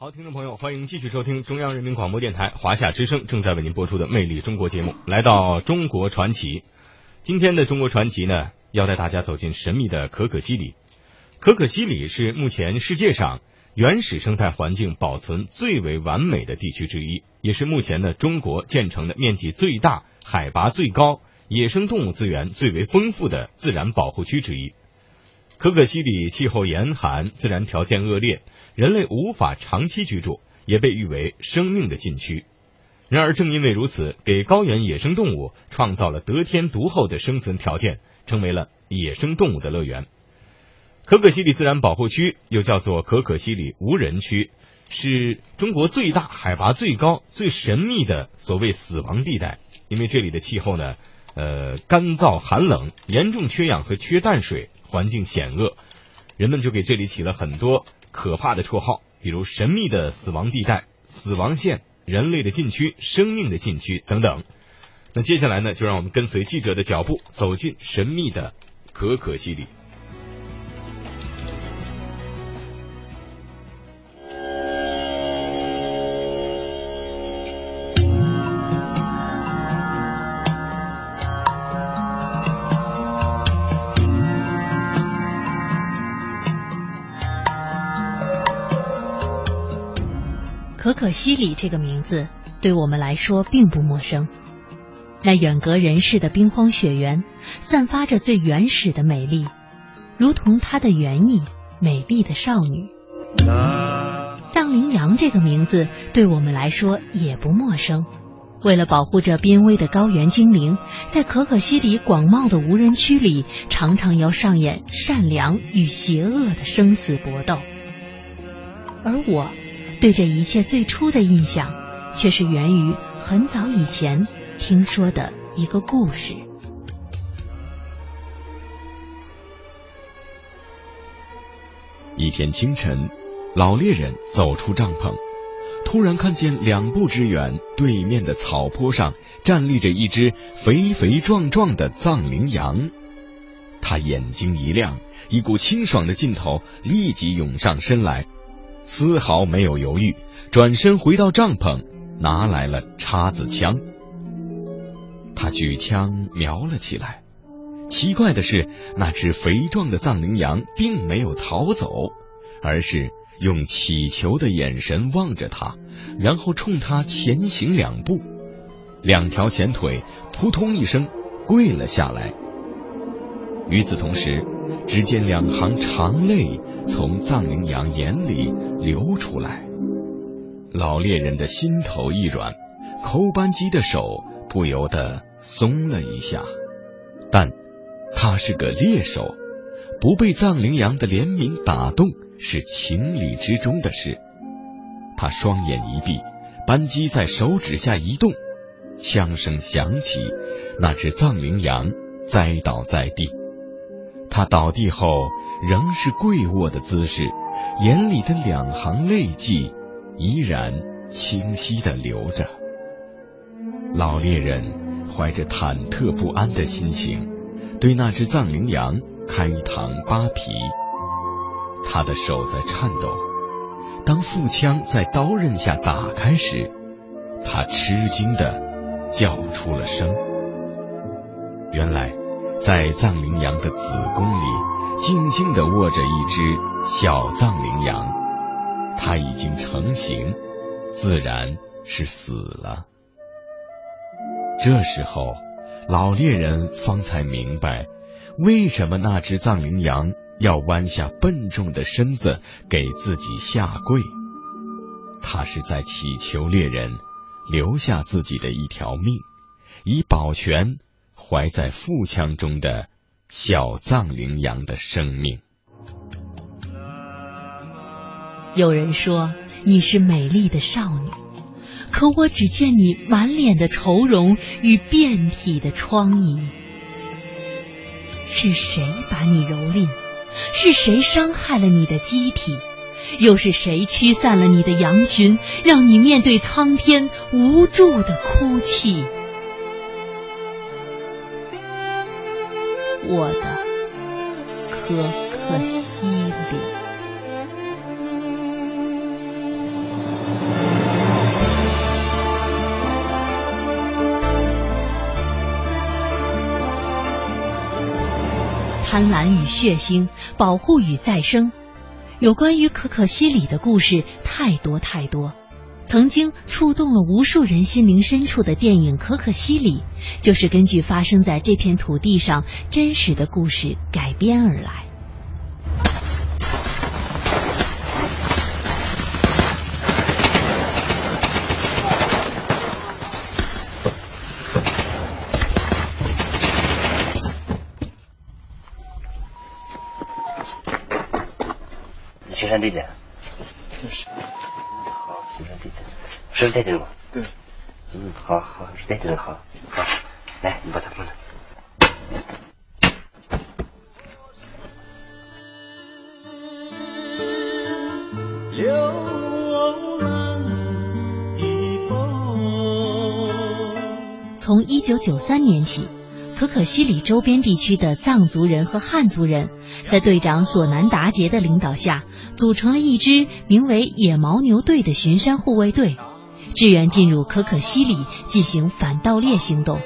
好，听众朋友，欢迎继续收听中央人民广播电台华夏之声正在为您播出的《魅力中国》节目。来到中国传奇，今天的中国传奇呢，要带大家走进神秘的可可西里。可可西里是目前世界上原始生态环境保存最为完美的地区之一，也是目前呢中国建成的面积最大、海拔最高、野生动物资源最为丰富的自然保护区之一。可可西里气候严寒，自然条件恶劣。人类无法长期居住，也被誉为生命的禁区。然而，正因为如此，给高原野生动物创造了得天独厚的生存条件，成为了野生动物的乐园。可可西里自然保护区又叫做可可西里无人区，是中国最大、海拔最高、最神秘的所谓死亡地带。因为这里的气候呢，呃，干燥寒冷，严重缺氧和缺淡水，环境险恶，人们就给这里起了很多。可怕的绰号，比如神秘的死亡地带、死亡线、人类的禁区、生命的禁区等等。那接下来呢，就让我们跟随记者的脚步，走进神秘的可可西里。可西里这个名字对我们来说并不陌生。那远隔人世的冰荒雪原，散发着最原始的美丽，如同它的原意——美丽的少女。藏羚羊这个名字对我们来说也不陌生。为了保护这濒危的高原精灵，在可可西里广袤的无人区里，常常要上演善良与邪恶的生死搏斗。而我。对这一切最初的印象，却是源于很早以前听说的一个故事。一天清晨，老猎人走出帐篷，突然看见两步之远，对面的草坡上站立着一只肥肥壮壮的藏羚羊。他眼睛一亮，一股清爽的劲头立即涌上身来。丝毫没有犹豫，转身回到帐篷，拿来了叉子枪。他举枪瞄了起来。奇怪的是，那只肥壮的藏羚羊并没有逃走，而是用乞求的眼神望着他，然后冲他前行两步，两条前腿扑通一声跪了下来。与此同时，只见两行长泪从藏羚羊眼里。流出来，老猎人的心头一软，扣扳机的手不由得松了一下。但他是个猎手，不被藏羚羊的怜悯打动是情理之中的事。他双眼一闭，扳机在手指下移动，枪声响起，那只藏羚羊栽倒在地。他倒地后仍是跪卧的姿势。眼里的两行泪迹依然清晰的流着。老猎人怀着忐忑不安的心情，对那只藏羚羊开膛扒皮。他的手在颤抖。当腹腔在刀刃下打开时，他吃惊的叫出了声。原来，在藏羚羊的子宫里。静静地握着一只小藏羚羊，它已经成型，自然是死了。这时候，老猎人方才明白，为什么那只藏羚羊要弯下笨重的身子给自己下跪。他是在祈求猎人留下自己的一条命，以保全怀在腹腔中的。小藏羚羊的生命。有人说你是美丽的少女，可我只见你满脸的愁容与遍体的疮痍。是谁把你蹂躏？是谁伤害了你的机体？又是谁驱散了你的羊群，让你面对苍天无助的哭泣？我的可可西里贪婪与血腥保护与再生有关于可可西里的故事太多太多。曾经触动了无数人心灵深处的电影《可可西里》，就是根据发生在这片土地上真实的故事改编而来。雪山地点，师傅在这吗？对。嗯，好好，在这好，好，来，你把它放那。留我们一从一九九三年起。可可西里周边地区的藏族人和汉族人，在队长索南达杰的领导下，组成了一支名为“野牦牛队”的巡山护卫队，志愿进入可可西里进行反盗猎行动。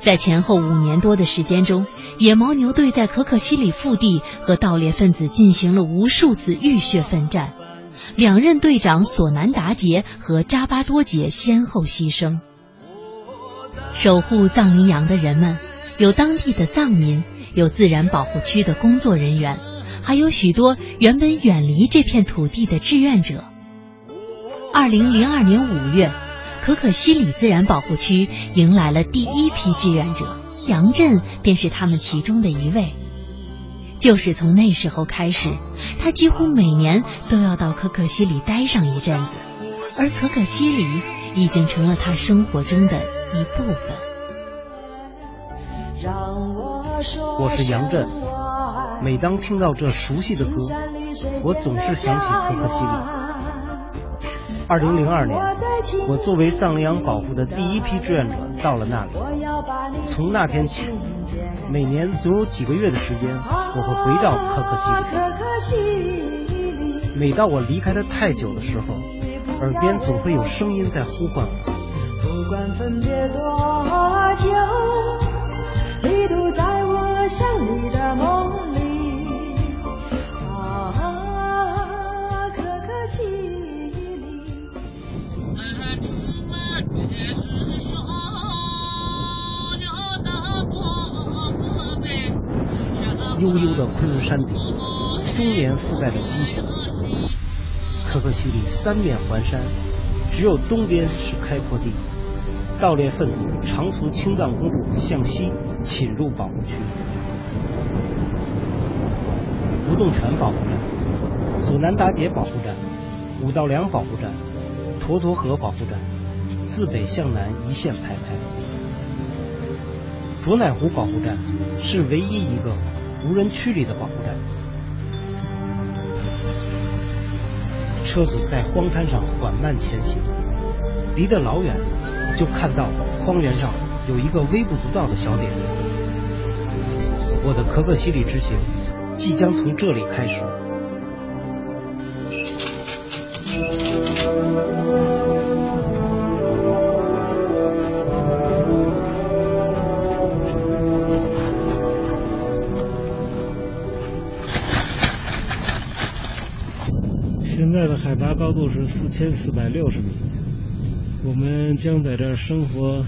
在前后五年多的时间中，野牦牛队在可可西里腹地和盗猎分子进行了无数次浴血奋战，两任队长索南达杰和扎巴多杰先后牺牲。守护藏羚羊的人们。有当地的藏民，有自然保护区的工作人员，还有许多原本远离这片土地的志愿者。二零零二年五月，可可西里自然保护区迎来了第一批志愿者，杨震便是他们其中的一位。就是从那时候开始，他几乎每年都要到可可西里待上一阵子，而可可西里已经成了他生活中的一部分。我是杨震，每当听到这熟悉的歌，我总是想起可可西里。二零零二年，我作为藏羚羊保护的第一批志愿者到了那里。从那天起，每年总有几个月的时间，我会回到可可西里。每到我离开的太久的时候，耳边总会有声音在呼唤我。不管分别多久。想你的悠悠的昆仑山顶，终年覆盖着积雪。可可西里三面环山，只有东边是开阔地。盗猎分子常从青藏公路向西侵入保护区。吴洞泉保护站、索南达杰保护站、五道梁保护站、沱沱河保护站，自北向南一线排开。卓乃湖保护站是唯一一个无人区里的保护站。车子在荒滩上缓慢前行，离得老远就看到荒原上有一个微不足道的小点。我的可可西里之行。即将从这里开始。现在的海拔高度是四千四百六十米，我们将在这儿生活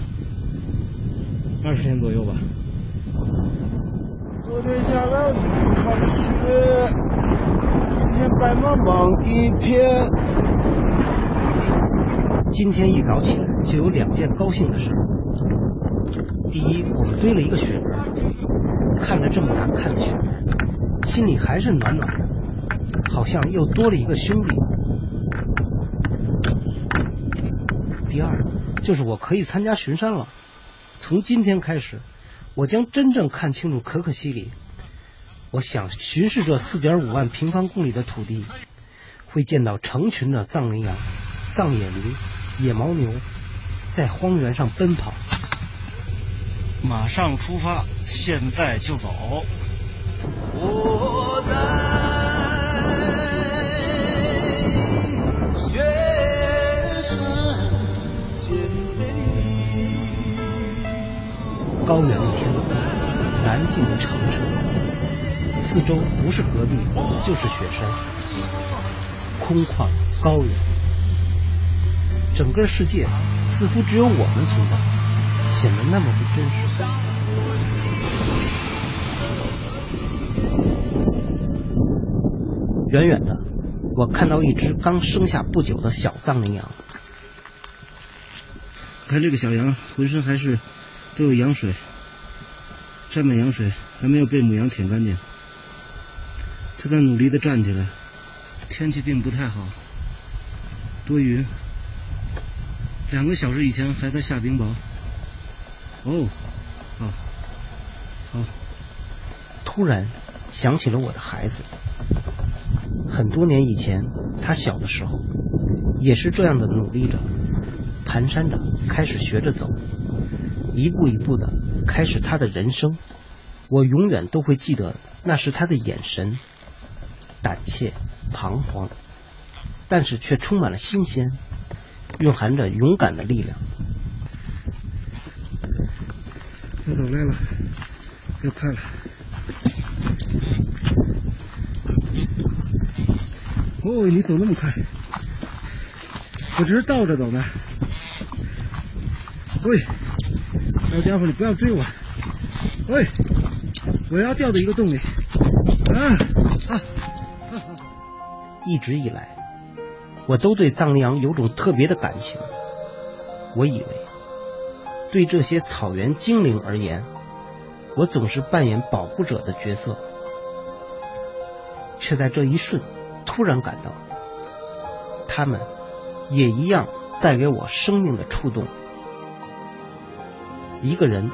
二十天左右吧。昨天下了一场雪，今天白茫茫一片。今天一早起来就有两件高兴的事。第一，我们堆了一个雪人，看着这么难看的雪人，心里还是暖暖的，好像又多了一个兄弟。第二，就是我可以参加巡山了，从今天开始。我将真正看清楚可可西里。我想巡视这四点五万平方公里的土地，会见到成群的藏羚羊、藏野驴、野牦牛在荒原上奔跑。马上出发，现在就走。我在四周不是戈壁就是雪山，空旷高原，整个世界似乎只有我们存在，显得那么不真实。远远的，我看到一只刚生下不久的小藏羚羊。看这个小羊，浑身还是都有羊水，沾满羊水，还没有被母羊舔干净。他在努力的站起来。天气并不太好，多云。两个小时以前还在下冰雹。哦，好，好。突然想起了我的孩子。很多年以前，他小的时候也是这样的努力着。蹒跚着开始学着走，一步一步的开始他的人生。我永远都会记得，那是他的眼神，胆怯、彷徨，但是却充满了新鲜，蕴含着勇敢的力量。他走累了，又快了。哦，你走那么快，我只是倒着走的。喂，小家伙，你不要追我！喂，我要掉到一个洞里。啊啊！一直以来，我都对藏羚羊有种特别的感情。我以为，对这些草原精灵而言，我总是扮演保护者的角色，却在这一瞬突然感到，他们也一样带给我生命的触动。一个人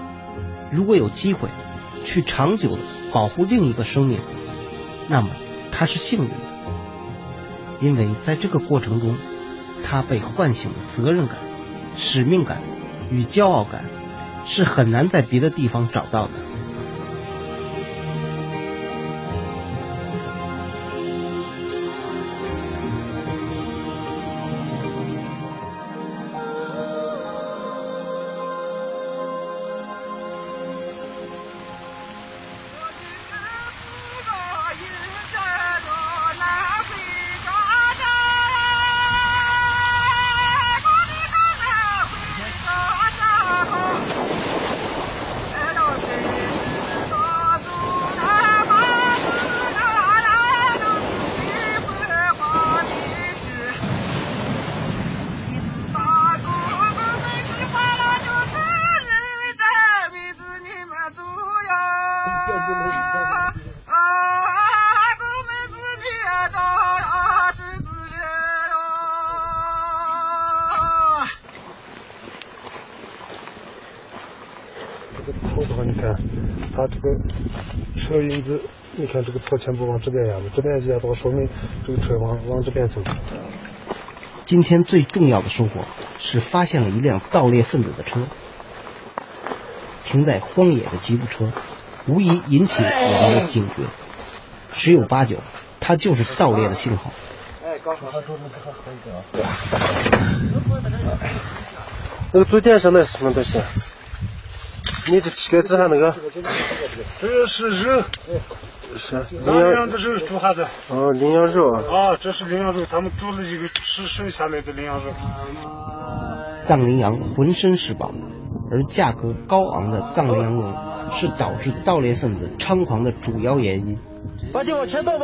如果有机会去长久保护另一个生命，那么他是幸运的，因为在这个过程中，他被唤醒了责任感、使命感与骄傲感是很难在别的地方找到的。车影子，你看这个车全部往这边压的，这边压的话，说明这个车往往这边走。今天最重要的收获是发现了一辆盗猎分子的车，停在荒野的吉普车，无疑引起我们的警觉。十有八九，它就是盗猎的信号。哎，刚好他说那个可以的。那个坐垫上那是什么东西？你这七个字上那个，这是肉，是羚羊，这是猪哈子。哦，羚羊肉啊。啊，这是羚羊肉，他们煮了一个吃剩下来的羚羊肉。藏羚羊浑身是宝，而价格高昂的藏羚羊绒是导致盗猎分子猖狂的主要原因。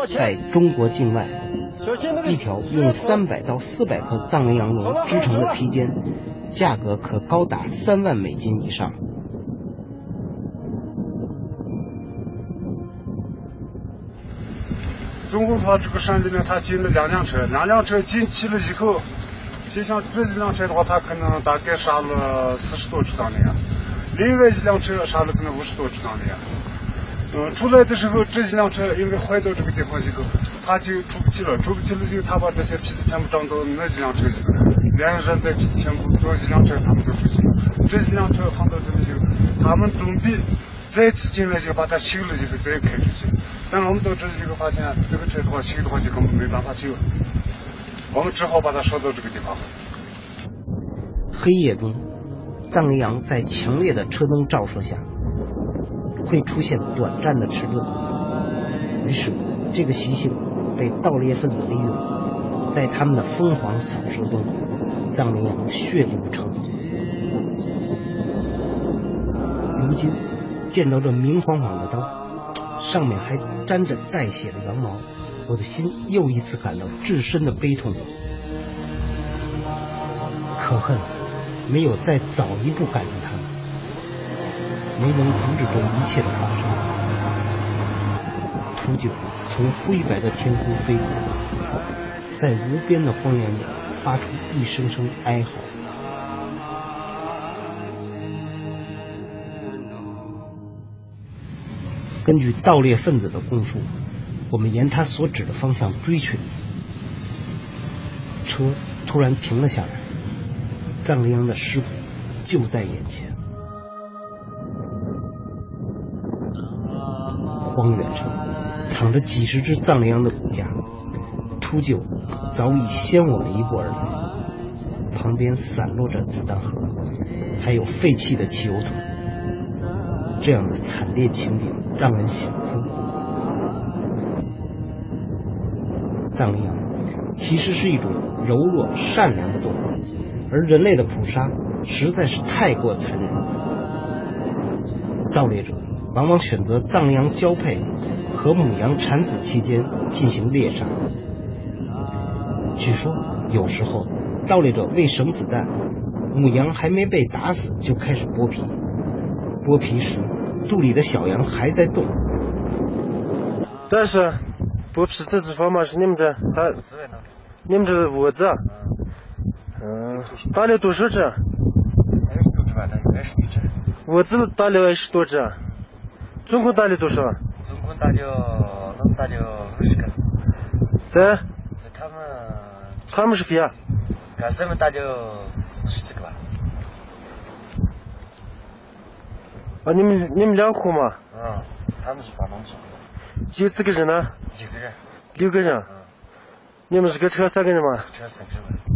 在中国境外，一条用三百到四百克藏羚羊绒织成的披肩，价格可高达三万美金以上。总共他这个山里面，他进了两辆车，两辆车进去了以后，就像这一辆车的话，他可能大概杀了四十多只藏羚羊，另外一辆车杀了可能五十多只藏羚羊。嗯，出来的时候，这一辆车因为坏到这个地方以后，他就出不去了，出不去了以后，他把这些皮子全部装到那几辆车里面，两人在皮子全部坐一辆车，他们都出去了。这几辆车放到这里就，他们准备。再次进来就把它修了以后再开出去，但是我们都知道这个发现，这个车的话修的话就根本没办法修，我们只好把它烧到这个地方。黑夜中，藏羚羊在强烈的车灯照射下，会出现短暂的迟钝，于是，这个习性被盗猎分子利用，在他们的疯狂扫射中，藏羚羊血流成河。如今见到这明晃晃的刀，上面还沾着带血的羊毛，我的心又一次感到至深的悲痛。可恨，没有再早一步赶上他们，没能阻止这一切的发生。秃鹫从灰白的天空飞过，在无边的荒原里发出一声声哀嚎。根据盗猎分子的供述，我们沿他所指的方向追去，车突然停了下来。藏羚羊的尸骨就在眼前，荒原上躺着几十只藏羚羊的骨架，秃鹫早已先我们一步而来，旁边散落着子弹盒，还有废弃的汽油桶，这样的惨烈情景让人想哭。藏羚羊其实是一种柔弱善良的动物。而人类的捕杀实在是太过残忍，盗猎者往往选择藏羚羊交配和母羊产子期间进行猎杀。据说有时候盗猎者为省子弹，母羊还没被打死就开始剥皮，剥皮时肚里的小羊还在动。但是剥皮这地方嘛是你们这啥？你们这屋子。嗯，打了多少只？二十多只吧，二十只。我只打了二十多只，总共打了多少？总共打了，能打了五十个。在？在他们。他们是谁啊？干什么打了四十几个吧。啊，你们你们两户吗？嗯，他们是帮忙去。有几个人呢？一个人。六个人。嗯。你们是个车三个人吗？车三个人。